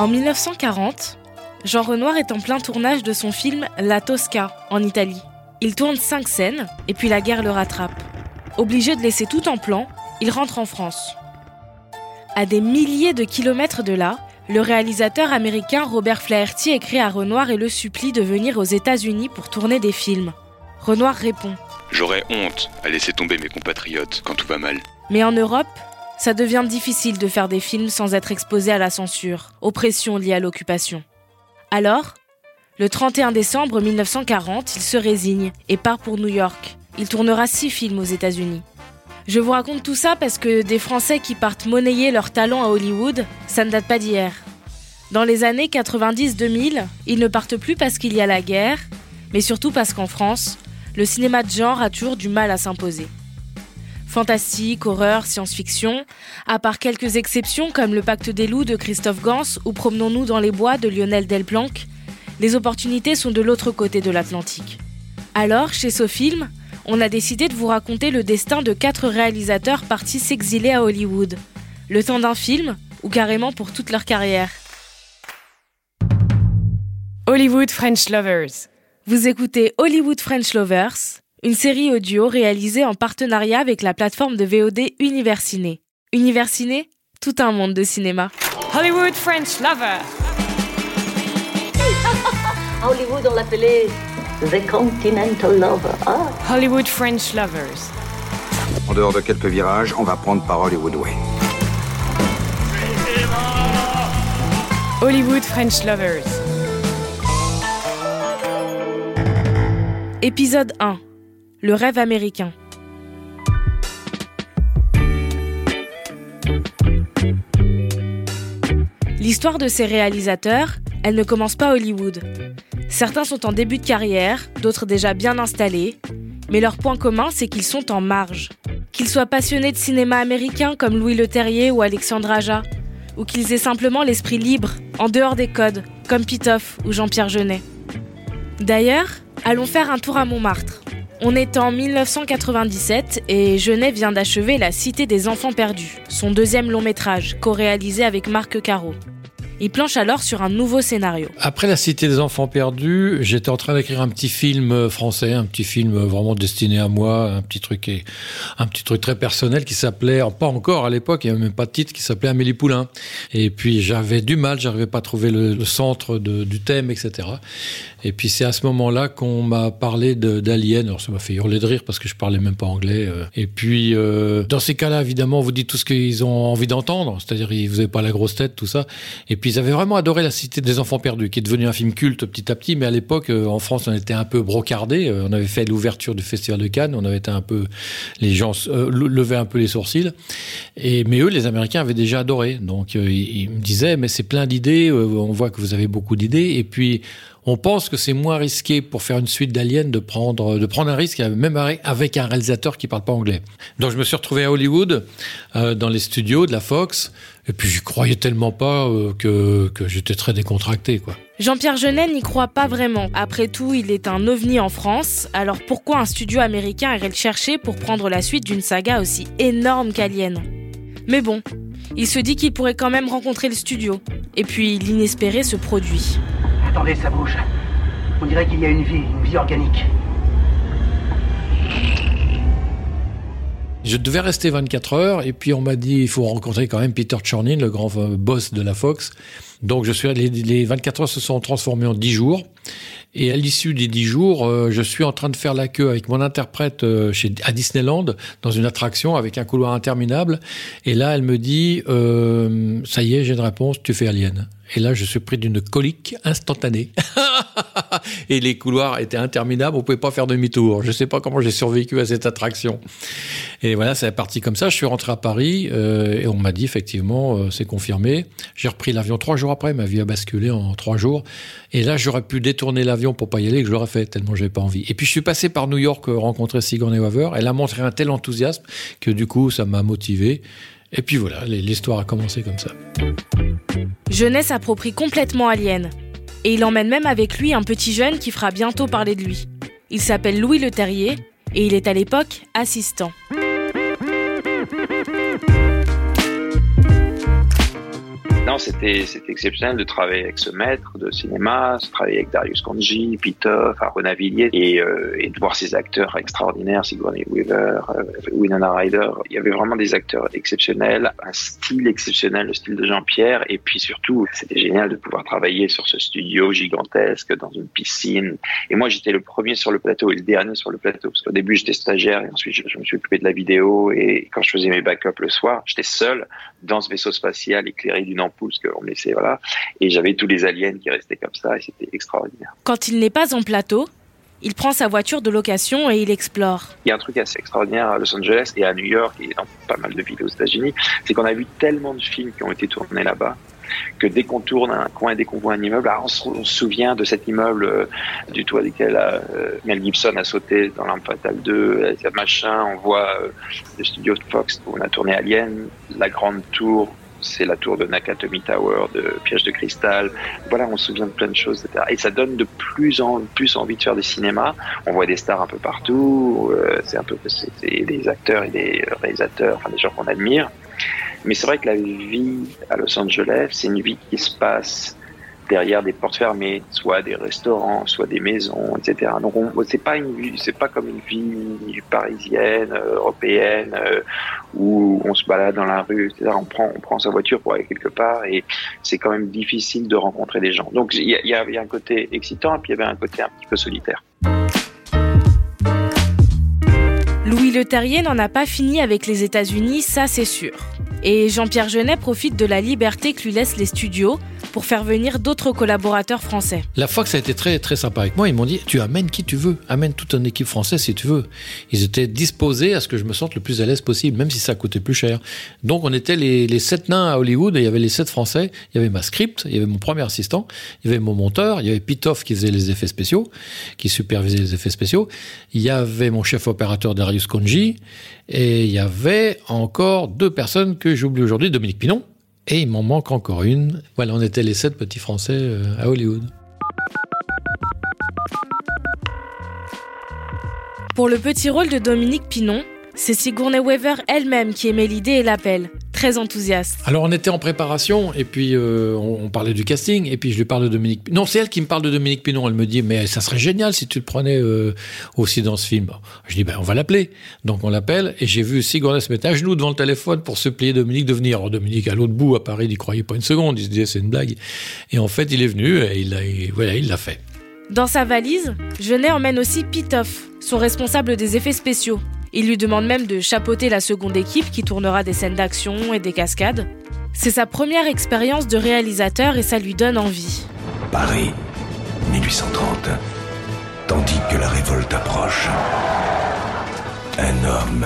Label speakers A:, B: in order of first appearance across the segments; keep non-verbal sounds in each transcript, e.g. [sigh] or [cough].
A: En 1940, Jean Renoir est en plein tournage de son film La Tosca en Italie. Il tourne cinq scènes et puis la guerre le rattrape. Obligé de laisser tout en plan, il rentre en France. À des milliers de kilomètres de là, le réalisateur américain Robert Flaherty écrit à Renoir et le supplie de venir aux États-Unis pour tourner des films. Renoir répond
B: J'aurais honte à laisser tomber mes compatriotes quand tout va mal.
A: Mais en Europe, ça devient difficile de faire des films sans être exposé à la censure, aux pressions liées à l'occupation. Alors, le 31 décembre 1940, il se résigne et part pour New York. Il tournera six films aux États-Unis. Je vous raconte tout ça parce que des Français qui partent monnayer leur talent à Hollywood, ça ne date pas d'hier. Dans les années 90-2000, ils ne partent plus parce qu'il y a la guerre, mais surtout parce qu'en France, le cinéma de genre a toujours du mal à s'imposer. Fantastique, horreur, science-fiction, à part quelques exceptions comme Le Pacte des loups de Christophe Gans ou Promenons-nous dans les bois de Lionel Delplanque, les opportunités sont de l'autre côté de l'Atlantique. Alors, chez Sofilm, on a décidé de vous raconter le destin de quatre réalisateurs partis s'exiler à Hollywood. Le temps d'un film, ou carrément pour toute leur carrière.
C: Hollywood French Lovers.
A: Vous écoutez Hollywood French Lovers, une série audio réalisée en partenariat avec la plateforme de VOD Universiné. Universiné, tout un monde de cinéma.
C: Hollywood French Lover. [laughs]
D: Hollywood, on l'appelait The Continental Lover. Ah.
C: Hollywood French Lovers.
E: En dehors de quelques virages, on va prendre par Hollywood Way.
C: Hollywood French Lovers.
A: Épisode 1. Le rêve américain. L'histoire de ces réalisateurs, elle ne commence pas à Hollywood. Certains sont en début de carrière, d'autres déjà bien installés, mais leur point commun, c'est qu'ils sont en marge. Qu'ils soient passionnés de cinéma américain comme Louis Leterrier ou Alexandre Aja, ou qu'ils aient simplement l'esprit libre, en dehors des codes, comme Pitoff ou Jean-Pierre Jeunet. D'ailleurs, allons faire un tour à Montmartre. On est en 1997 et Genet vient d'achever La Cité des Enfants Perdus, son deuxième long métrage, co-réalisé avec Marc Caro. Il planche alors sur un nouveau scénario.
F: Après La Cité des Enfants Perdus, j'étais en train d'écrire un petit film français, un petit film vraiment destiné à moi, un petit truc, un petit truc très personnel qui s'appelait, pas encore à l'époque, il n'y avait même pas de titre, qui s'appelait Amélie Poulain. Et puis j'avais du mal, j'arrivais pas à trouver le, centre du thème, etc. Et puis c'est à ce moment-là qu'on m'a parlé d'Alien. Alors ça m'a fait hurler de rire parce que je parlais même pas anglais. euh. Et puis euh, dans ces cas-là, évidemment, vous dites tout ce qu'ils ont envie d'entendre, c'est-à-dire vous n'avez pas la grosse tête, tout ça. Et puis ils avaient vraiment adoré La Cité des Enfants Perdus, qui est devenu un film culte petit à petit. Mais à l'époque, euh, en France, on était un peu brocardé. Euh, On avait fait l'ouverture du Festival de Cannes. On avait un peu, les gens euh, le- levaient un peu les sourcils. Et mais eux, les Américains avaient déjà adoré. Donc ils, me disaient, mais c'est plein d'idées. on voit que vous avez beaucoup d'idées. Et puis on pense que c'est moins risqué pour faire une suite d'Alien de prendre, de prendre un risque, même avec un réalisateur qui parle pas anglais. Donc je me suis retrouvé à Hollywood, euh, dans les studios de la Fox, et puis j'y croyais tellement pas euh, que, que j'étais très décontracté, quoi.
A: Jean-Pierre Jeunet n'y croit pas vraiment. Après tout, il est un ovni en France, alors pourquoi un studio américain irait le chercher pour prendre la suite d'une saga aussi énorme qu'Alien? Mais bon, il se dit qu'il pourrait quand même rencontrer le studio. Et puis l'inespéré se produit.
G: Attendez, ça bouge. On dirait qu'il y a une vie, une vie organique.
F: Je devais rester 24 heures et puis on m'a dit il faut rencontrer quand même Peter Chornin, le grand euh, boss de la Fox. Donc je suis les, les 24 heures se sont transformées en 10 jours et à l'issue des 10 jours, euh, je suis en train de faire la queue avec mon interprète euh, chez à Disneyland dans une attraction avec un couloir interminable et là elle me dit euh, ça y est, j'ai une réponse, tu fais Alien. Et là, je suis pris d'une colique instantanée. [laughs] et les couloirs étaient interminables, on pouvait pas faire demi-tour. Je sais pas comment j'ai survécu à cette attraction. Et voilà, c'est parti comme ça. Je suis rentré à Paris et on m'a dit effectivement, c'est confirmé. J'ai repris l'avion trois jours après. Ma vie a basculé en trois jours. Et là, j'aurais pu détourner l'avion pour pas y aller, que je l'aurais fait tellement j'avais pas envie. Et puis je suis passé par New York euh, rencontrer Sigourney Weaver. Elle a montré un tel enthousiasme que du coup, ça m'a motivé. Et puis voilà, l'histoire a commencé comme ça.
A: Jeunet s'approprie complètement Alien. Et il emmène même avec lui un petit jeune qui fera bientôt parler de lui. Il s'appelle Louis Le Terrier et il est à l'époque assistant.
H: C'était exceptionnel de travailler avec ce maître de cinéma, de travailler avec Darius Konji, Pitoff, Arona Villiers et, euh, et de voir ces acteurs extraordinaires, Sigourney Weaver, euh, Winona Ryder. Il y avait vraiment des acteurs exceptionnels, un style exceptionnel, le style de Jean-Pierre, et puis surtout, c'était génial de pouvoir travailler sur ce studio gigantesque dans une piscine. Et moi, j'étais le premier sur le plateau et le dernier sur le plateau, parce qu'au début, j'étais stagiaire et ensuite, je, je me suis occupé de la vidéo et quand je faisais mes backups le soir, j'étais seul dans ce vaisseau spatial éclairé d'une ampoule, parce qu'on laissait, voilà. Et j'avais tous les aliens qui restaient comme ça, et c'était extraordinaire.
A: Quand il n'est pas en plateau, il prend sa voiture de location et il explore.
H: Il y a un truc assez extraordinaire à Los Angeles et à New York et dans pas mal de villes aux États-Unis, c'est qu'on a vu tellement de films qui ont été tournés là-bas que dès qu'on tourne un coin, dès qu'on voit un immeuble, on, se, souvient de cet immeuble euh, du toit duquel euh, Mel Gibson a sauté dans L'Arme Fatale 2, euh, machin, on voit le studio de Fox où on a tourné Alien, la grande tour c'est la tour de Nakatomi Tower, de Piège de cristal. Voilà, on se souvient de plein de choses, etc. Et ça donne de plus en plus envie de faire des cinémas. On voit des stars un peu partout. Euh, c'est un peu, des acteurs et des réalisateurs, enfin des gens qu'on admire. Mais c'est vrai que la vie à Los Angeles, c'est une vie qui se passe derrière des portes fermées, soit des restaurants, soit des maisons, etc. Donc c'est pas une c'est pas comme une vie parisienne, euh, européenne, euh, où on se balade dans la rue, etc. On prend, on prend sa voiture pour aller quelque part et c'est quand même difficile de rencontrer des gens. Donc il y, avait un côté excitant et puis il y avait un côté un petit peu solitaire.
A: Louis Leterrier n'en a pas fini avec les États-Unis, ça c'est sûr. Et Jean-Pierre Jeunet profite de la liberté que lui laissent les studios pour faire venir d'autres collaborateurs français.
F: La fois que ça a été très très sympa avec moi, ils m'ont dit tu amènes qui tu veux, amène toute une équipe française si tu veux. Ils étaient disposés à ce que je me sente le plus à l'aise possible, même si ça coûtait plus cher. Donc on était les, les sept nains à Hollywood, et il y avait les sept français, il y avait ma script, il y avait mon premier assistant, il y avait mon monteur, il y avait Pitoff qui faisait les effets spéciaux, qui supervisait les effets spéciaux, il y avait mon chef opérateur Darius Konji, et il y avait encore deux personnes que j'oublie aujourd'hui, Dominique Pinon, et il m'en manque encore une. Voilà, on était les sept petits Français euh, à Hollywood.
A: Pour le petit rôle de Dominique Pinon, c'est Sigourney Weaver elle-même qui aimait l'idée et l'appel, très enthousiaste.
F: Alors on était en préparation et puis euh, on, on, parlait du casting et puis je lui parle de Dominique. Non, c'est elle qui me parle de Dominique Pinon. Elle me dit mais ça serait génial si tu le prenais euh, aussi dans ce film. Je dis ben on va l'appeler. Donc on l'appelle et j'ai vu Sigourney se mettre à genoux devant le téléphone pour supplier Dominique de venir. Alors Dominique à l'autre bout à Paris, il n'y croyait pas une seconde. Il se disait c'est une blague. Et en fait il est venu et il a, il, voilà il l'a fait.
A: Dans sa valise, Genet emmène aussi Pitoff, son responsable des effets spéciaux. Il lui demande même de chapeauter la seconde équipe qui tournera des scènes d'action et des cascades. C'est sa première expérience de réalisateur et ça lui donne envie.
I: Paris, 1830. Tandis que la révolte approche, un homme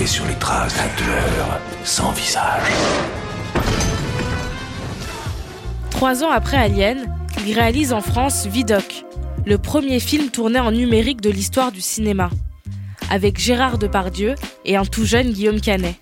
I: est sur les traces d'un tueur sans visage.
A: Trois ans après Alien, il réalise en France Vidoc, le premier film tourné en numérique de l'histoire du cinéma avec Gérard Depardieu et un tout jeune Guillaume Canet.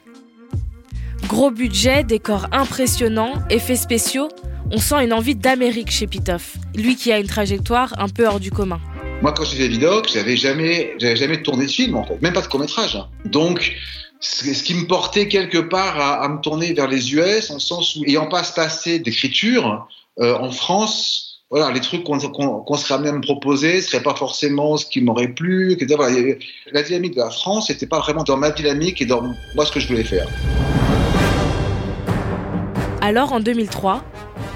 A: Gros budget, décors impressionnants, effets spéciaux, on sent une envie d'Amérique chez Pitoff, lui qui a une trajectoire un peu hors du commun.
J: Moi, quand je faisais Vidoc, j'avais jamais, j'avais jamais tourné de film même pas de court métrage. Hein. Donc, ce qui me portait quelque part à, à, me tourner vers les US, en sens où, ayant pas ce passé d'écriture, euh, en France, voilà, les trucs qu'on qu qu serait amené à me proposer ne seraient pas forcément ce qui m'aurait plu. Etc. Voilà, la dynamique de la France n'était pas vraiment dans ma dynamique et dans moi ce que je voulais faire.
A: Alors en 2003,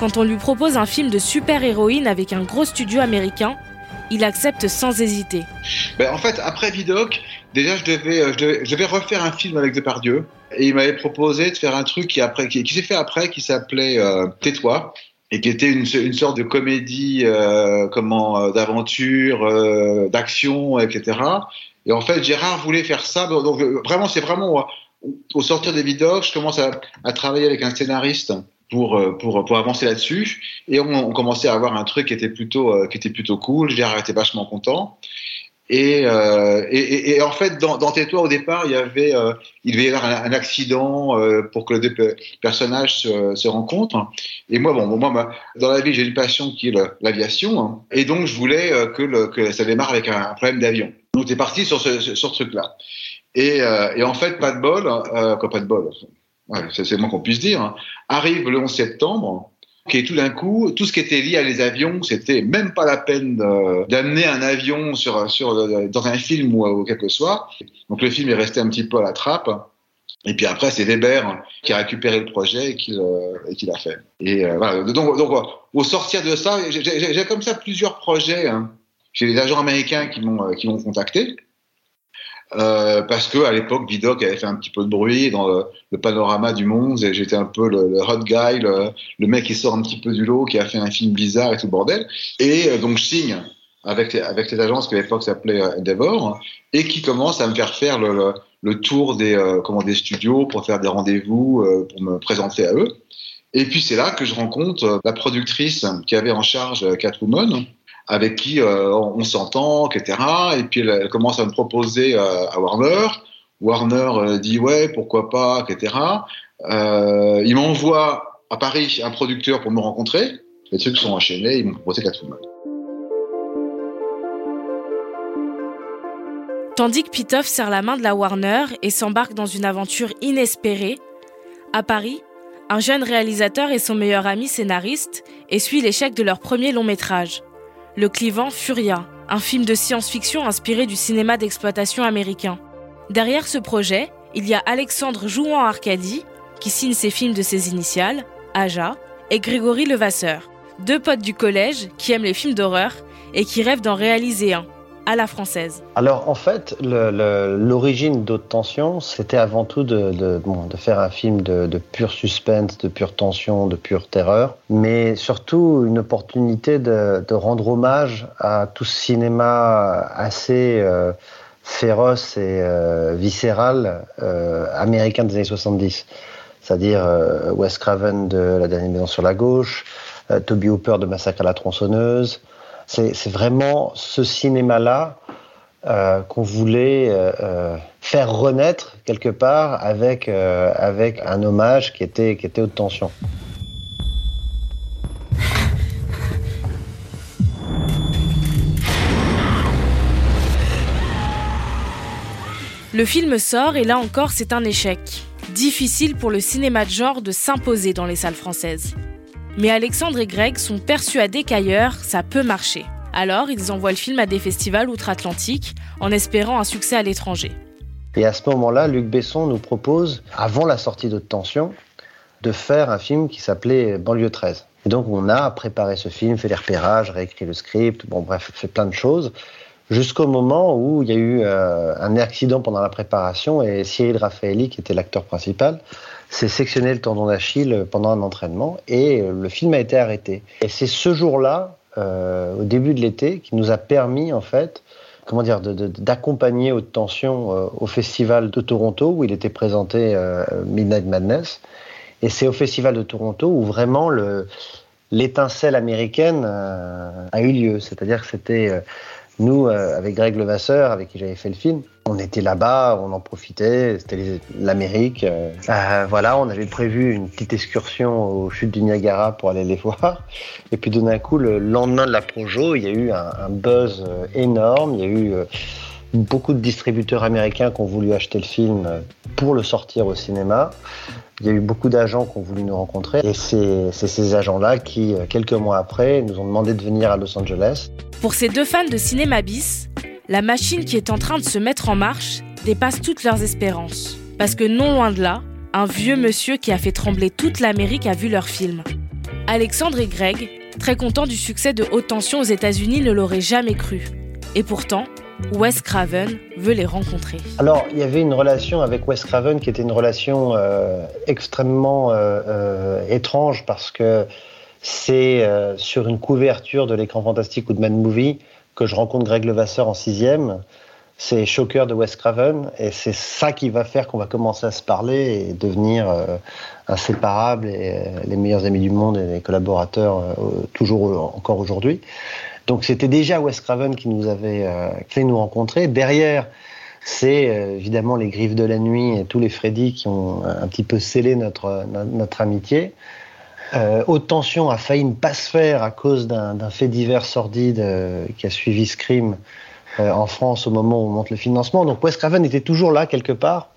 A: quand on lui propose un film de super-héroïne avec un gros studio américain, il accepte sans hésiter.
J: Ben, en fait, après Vidoc, déjà je devais, je devais, je devais refaire un film avec Depardieu et il m'avait proposé de faire un truc qui, après, qui, qui s'est fait après, qui s'appelait euh, Tais-toi et qui était une, une, sorte de comédie euh, comment d'aventure, euh, d'action, etc. Et en fait, Gérard voulait faire ça. Donc vraiment, c'est vraiment au sortir des vidéos, je commence à, à, travailler avec un scénariste pour pour pour avancer là-dessus. Et on, on, commençait à avoir un truc qui était plutôt euh, qui était plutôt cool. Gérard était vachement content. Et, euh, et, et, en fait, dans, dans Tais-toi, au départ, il y avait, euh, il devait y avoir un, accident euh, pour que les deux personnages se, se, rencontrent. Et moi, bon, moi, dans la vie, j'ai une passion qui est l'aviation, hein, et donc je voulais euh, que, le, que ça démarre avec un, problème d'avion. Donc, t'es parti sur ce, sur ce truc-là. Et, euh, et, en fait, pas de bol, euh, quoi, pas de bol. ouais, c'est moins qu'on puisse dire, hein, arrive le 11 septembre, et tout d'un coup, tout ce qui était lié à les avions, c'était même pas la peine d'amener un avion sur, sur, dans un film ou, ou quel que soit. Donc le film est resté un petit peu à la trappe. Et puis après, c'est Weber qui a récupéré le projet et qui, qui l'a fait. Et euh, voilà. Donc, donc, au sortir de ça, j'ai- comme ça plusieurs projets. Hein. J'ai des agents américains qui m'ont euh, qui m'ont contacté. Euh, parce que à l'époque, Vidocq avait fait un petit peu de bruit dans le, panorama du monde. et J'étais un peu le, hot guy, le, mec qui sort un petit peu du lot, qui a fait un film bizarre et tout le bordel. Et euh, donc je signe avec avec cette agence qui à l'époque s'appelait euh, Endeavor et qui commence à me faire faire le, tour des comment des studios pour faire des rendez-vous pour me présenter à eux. Et puis c'est là que je rencontre la productrice qui avait en charge Catwoman, avec qui euh, on s'entend, etc. Et puis elle, commence à me proposer euh, à Warner. Warner euh, dit ouais, pourquoi pas, etc. Il m'envoie à Paris un producteur pour me rencontrer. Les trucs sont enchaînés, ils m'ont proposé Catwoman.
A: Tandis que Pitoff serre la main de la Warner et s'embarque dans une aventure inespérée, à Paris, un jeune réalisateur et son meilleur ami scénariste essuient l'échec de leur premier long métrage, Le Clivant Furia, un film de science-fiction inspiré du cinéma d'exploitation américain. Derrière ce projet, il y a Alexandre Jouan-Arcadie, qui signe ses films de ses initiales, Aja, et Grégory Levasseur, deux potes du collège qui aiment les films d'horreur et qui rêvent d'en réaliser un, à la française.
K: Alors en fait, l'origine d'Haute Tension, c'était avant tout de, faire un film de, pur suspense, de pure tension, de pure terreur, mais surtout une opportunité de, rendre hommage à tout ce cinéma assez euh, féroce et euh, viscéral euh, américain des années 70. C'est-à-dire Wes Craven de La dernière maison sur la gauche, Toby Hooper de Massacre à la tronçonneuse. C'est vraiment ce cinéma-là euh, qu'on voulait euh, euh, faire renaître quelque part avec, avec un hommage qui était, qui était haute tension.
A: Le film sort et là encore c'est un échec. Difficile pour le cinéma de genre de s'imposer dans les salles françaises. Mais Alexandre et Greg sont persuadés qu'ailleurs ça peut marcher. Alors ils envoient le film à des festivals outre-Atlantique en espérant un succès à l'étranger.
K: Et à ce moment-là, Luc Besson nous propose, avant la sortie d'Haute Tension, de faire un film qui s'appelait Banlieue 13. Et donc on a préparé ce film, fait les repérages, réécrit le script, bon bref, fait plein de choses, jusqu'au moment où il y a eu euh, un accident pendant la préparation et Cyril Raffaelli, qui était l'acteur principal, s'est sectionné le tendon d'Achille pendant un entraînement et le film a été arrêté. Et c'est ce jour-là, euh, au début de l'été, qui nous a permis en fait comment dire, d'accompagner Haute Tension euh, au festival de Toronto où il était présenté euh, Midnight Madness. Et c'est au festival de Toronto où vraiment le l'étincelle américaine euh, a eu lieu. C'est-à-dire que c'était euh, nous, euh, avec Greg Levasseur, avec qui j'avais fait le film, on était là-bas, on en profitait, c'était l'Amérique. euh. Euh, voilà, on avait prévu une petite excursion aux chutes du Niagara pour aller les [laughs] voir. Et puis d'un coup, le lendemain de la Projo, il y a eu un, buzz euh, énorme. Il y a eu beaucoup de distributeurs américains qui ont voulu acheter le film pour le sortir au cinéma. Il y a eu beaucoup d'agents qui ont voulu nous rencontrer. Et c'est ces agents-là qui, euh, quelques mois après, nous ont demandé de venir à Los Angeles.
A: Pour ces deux fans de cinéma bis, la machine qui est en train de se mettre en marche dépasse toutes leurs espérances. Parce que non loin de là, un vieux monsieur qui a fait trembler toute l'Amérique a vu leur film. Alexandre et Greg, très contents du succès de Haute Tension aux États-Unis, ne l'auraient jamais cru. Et pourtant, Wes Craven veut les rencontrer.
K: Alors, il y avait une relation avec Wes Craven qui était une relation euh, extrêmement euh, euh, étrange parce que c'est sur une couverture de l'écran fantastique ou de Mad Movie que je rencontre Greg Levasseur en sixième. C'est Shocker de Wes Craven et c'est ça qui va faire qu'on va commencer à se parler et devenir inséparables et les meilleurs amis du monde et les collaborateurs toujours encore aujourd'hui. Donc c'était déjà Wes Craven qui nous avait euh, fait nous rencontrer. Derrière, c'est euh, évidemment les Griffes de la Nuit et tous les Freddy qui ont euh, un petit peu scellé notre, notre, amitié. Euh, Haute Tension a failli ne pas se faire à cause d'un d'un fait divers sordide euh, qui a suivi Scream euh, en France au moment où on monte le financement. Donc Wes Craven était toujours là quelque part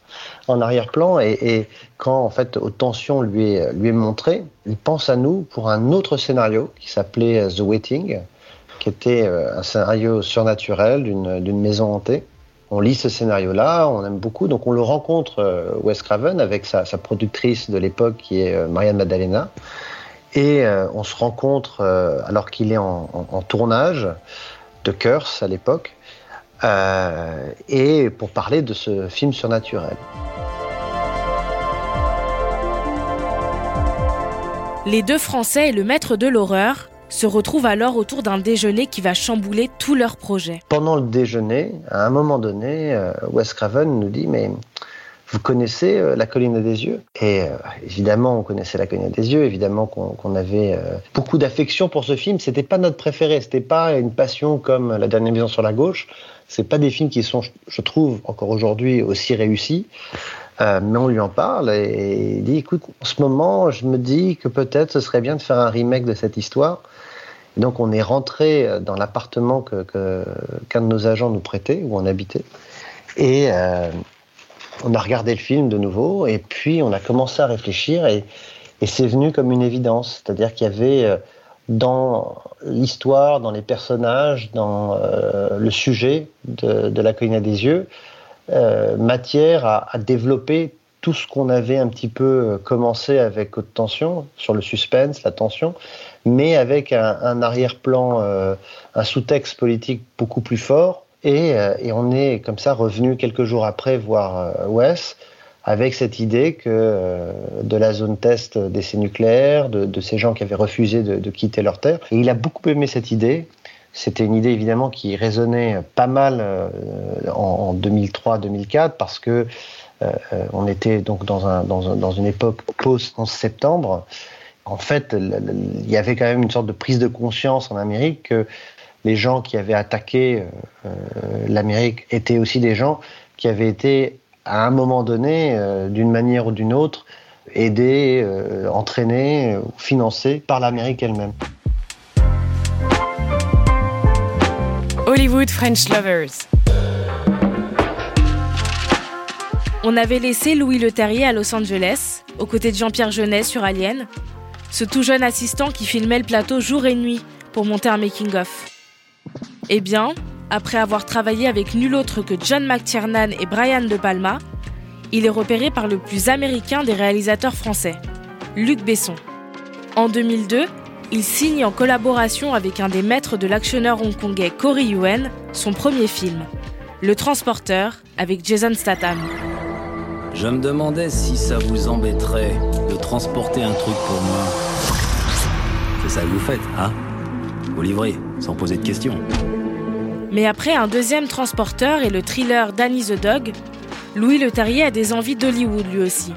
K: en arrière-plan et, et, quand en fait Haute Tension lui est, lui est montré, il pense à nous pour un autre scénario qui s'appelait The Waiting, qui était un scénario surnaturel d'une maison hantée. On lit ce scénario-là, on aime beaucoup, donc on le rencontre Wes Craven avec sa, productrice de l'époque qui est Marianne Maddalena. Et euh, on se rencontre euh, alors qu'il est en, tournage de Curse à l'époque, euh, et pour parler de ce film surnaturel.
A: Les deux Français et le maître de l'horreur se retrouvent alors autour d'un déjeuner qui va chambouler tout leur projet.
K: Pendant le déjeuner, à un moment donné, euh, Wes Craven nous dit mais vous connaissez euh, La colline des yeux? Et euh, évidemment, on connaissait La colline des yeux, évidemment qu'on qu avait beaucoup d'affection pour ce film. C'était pas notre préféré, c'était pas une passion comme La dernière maison sur la gauche. C'est pas des films qui sont, je trouve, encore aujourd'hui aussi réussis. Mais on lui en parle et il dit écoute, en ce moment, je me dis que peut-être ce serait bien de faire un remake de cette histoire. Donc on est rentré dans l'appartement qu'un que, qu de nos agents nous prêtait, où on habitait. Et euh, on a regardé le film de nouveau et puis on a commencé à réfléchir et, et c'est venu comme une évidence. C'est-à-dire qu'il y avait dans l'histoire, dans les personnages, dans euh, le sujet de, de, La colline des yeux, euh, matière à, développer tout ce qu'on avait un petit peu commencé avec Haute Tension, sur le suspense, la tension, mais avec un, arrière-plan, euh, un sous-texte politique beaucoup plus fort, et, euh, et, on est comme ça revenu quelques jours après voir euh, Wes avec cette idée que de la zone test d'essais nucléaires, de, ces gens qui avaient refusé de, quitter leur terre. Et il a beaucoup aimé cette idée. C'était une idée évidemment qui résonnait pas mal en, en 2003-2004 parce que on était donc dans, un, dans, dans une époque post-11 septembre. En fait, il y avait quand même une sorte de prise de conscience en Amérique que les gens qui avaient attaqué euh, l'Amérique étaient aussi des gens qui avaient été, à un moment donné, euh, d'une manière ou d'une autre, aidés, euh, entraînés ou financés par l'Amérique elle-même.
C: Hollywood French Lovers.
A: On avait laissé Louis Leterrier à Los Angeles, aux côtés de Jean-Pierre Jeunet sur Alien, ce tout jeune assistant qui filmait le plateau jour et nuit pour monter un making-of. Eh bien, après avoir travaillé avec nul autre que John McTiernan et Brian De Palma, il est repéré par le plus américain des réalisateurs français, Luc Besson. En 2002, il signe en collaboration avec un des maîtres de l'actionneur hongkongais Corey Yuen son premier film, Le Transporteur, avec Jason Statham.
L: Je me demandais si ça vous embêterait de transporter un truc pour moi. C'est ça que vous faites, hein? Vous livrez, sans poser de questions.
A: Mais après un deuxième transporteur et le thriller Danny the Dog, Louis Leterrier a des envies d'Hollywood lui aussi.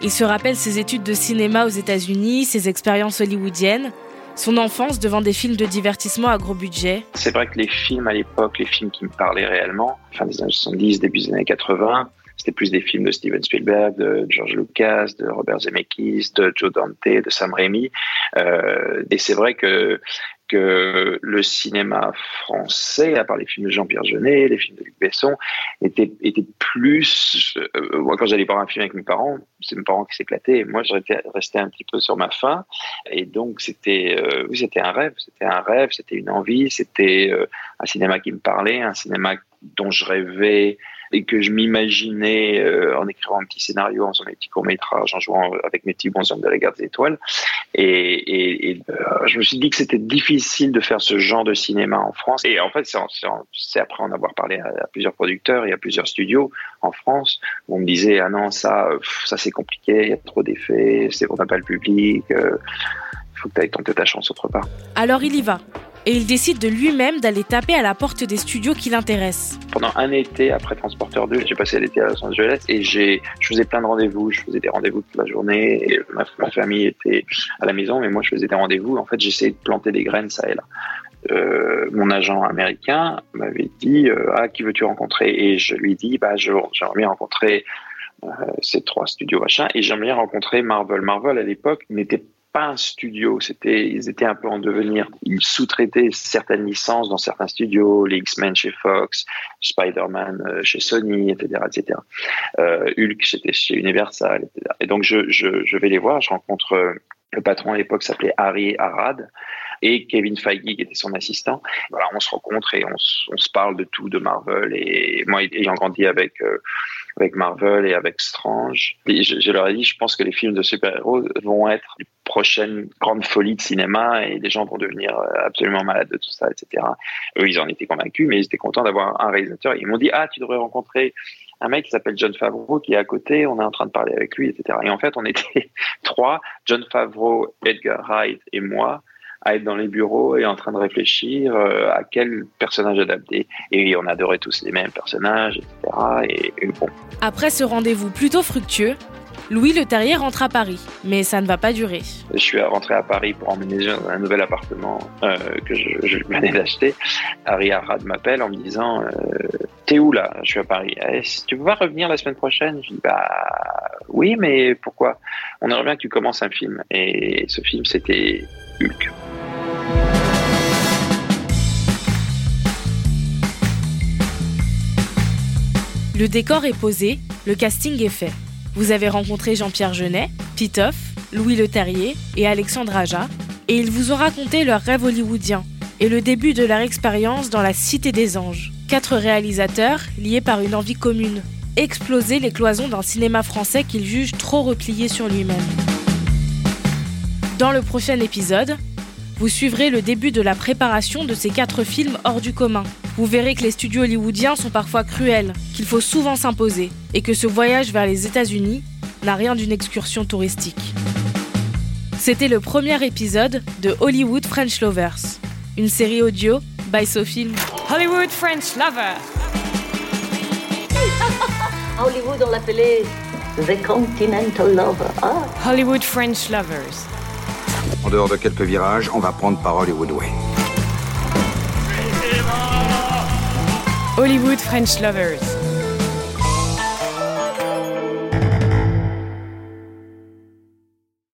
A: Il se rappelle ses études de cinéma aux États-Unis, ses expériences hollywoodiennes, son enfance devant des films de divertissement à gros budget.
H: C'est vrai que les films à l'époque, les films qui me parlaient réellement, fin des années 70, début des années 80, c'était plus des films de Steven Spielberg, de George Lucas, de Robert Zemeckis, de Joe Dante, de Sam Raimi. Euh, et c'est vrai que que le cinéma français, à part les films de Jean-Pierre Jeunet, les films de Luc Besson, était, était plus... Euh, quand j'allais voir un film avec mes parents, c'est mes parents qui s'éclataient, moi, j'étais resté un petit peu sur ma faim. Et donc, c'était euh, oui, c'était un rêve, c'était un rêve, c'était une envie, c'était un cinéma qui me parlait, un cinéma dont je rêvais et que je m'imaginais euh, en écrivant un petit scénario, en faisant mes petits courts-métrages, en jouant avec mes petits bonshommes de la garde des étoiles. Et, euh, je me suis dit que c'était difficile de faire ce genre de cinéma en France. Et en fait, c'est après en avoir parlé à, plusieurs producteurs et à plusieurs studios en France, où on me disait, ah non, ça, ça c'est compliqué, il y a trop d'effets, on n'a pas le public, euh, faut que tu ailles tenter ta chance autre part.
A: Alors il y va et il décide de lui-même d'aller taper à la porte des studios qui l'intéressent.
H: Pendant un été après Transporteur 2, j'ai passé l'été à Los Angeles et j'ai, je faisais plein de rendez-vous. Je faisais des rendez-vous toute la journée. Et ma, famille était à la maison, mais moi je faisais des rendez-vous. En fait, j'essayais de planter des graines ça et là. Euh, mon agent américain m'avait dit euh, ah qui veux-tu rencontrer? Et je lui dis bah j'aimerais bien rencontrer euh, ces trois studios machin et j'aimerais bien rencontrer Marvel. Marvel à l'époque n'était pas un studio, c'était, ils étaient un peu en devenir. Ils sous-traitaient certaines licences dans certains studios, les X-Men chez Fox, Spider-Man euh, chez Sony, etc., etc. Euh, Hulk, c'était chez Universal, etc. Et donc je, je, vais les voir, je rencontre euh, le patron à l'époque s'appelait Harry Arad et Kevin Feige qui était son assistant. Voilà, on se rencontre et on, se parle de tout, de Marvel. Et moi, ayant grandi avec avec Marvel et avec Strange, et je, je, leur ai dit, je pense que les films de super-héros vont être les prochaines grandes folies de cinéma et les gens vont devenir euh, absolument malades de tout ça, etc. Eux, ils en étaient convaincus, mais ils étaient contents d'avoir un réalisateur. Ils m'ont dit, ah, tu devrais rencontrer un mec qui s'appelle John Favreau qui est à côté, on est en train de parler avec lui, etc. Et en fait, on était [laughs] trois, John Favreau, Edgar Wright et moi, à être dans les bureaux et en train de réfléchir euh, à quel personnage adapter. Et on adorait tous les mêmes personnages, etc. Et, et bon.
A: Après ce rendez-vous plutôt fructueux, Louis Le Terrier rentre à Paris, mais ça ne va pas durer.
H: Je suis rentré à Paris pour emménager dans un nouvel appartement euh, que je, je venais d'acheter. Harry Arad m'appelle en me disant euh, T'es où là? Je suis à Paris. Eh, tu peux pas revenir la semaine prochaine? Je dis Bah oui, mais pourquoi? On aimerait bien que tu commences un film. Et ce film, c'était Hulk.
A: Le décor est posé, le casting est fait. Vous avez rencontré Jean-Pierre Jeunet, Pitoff, Louis Leterrier et Alexandre Aja, et ils vous ont raconté leur rêve hollywoodien et le début de leur expérience dans la Cité des Anges. Quatre réalisateurs liés par une envie commune exploser les cloisons d'un cinéma français qu'ils jugent trop replié sur lui-même. Dans le prochain épisode, vous suivrez le début de la préparation de ces quatre films hors du commun. Vous verrez que les studios hollywoodiens sont parfois cruels, qu'il faut souvent s'imposer, et que ce voyage vers les États-Unis n'a rien d'une excursion touristique. C'était le premier épisode de Hollywood French Lovers, une série audio by Sofilm.
C: Hollywood French Lover.
D: À [laughs] Hollywood, on l'appelait The Continental Lover. Ah.
C: Hollywood French Lovers.
E: En dehors de quelques virages, on va prendre par Hollywood Way.
C: Hollywood French Lovers.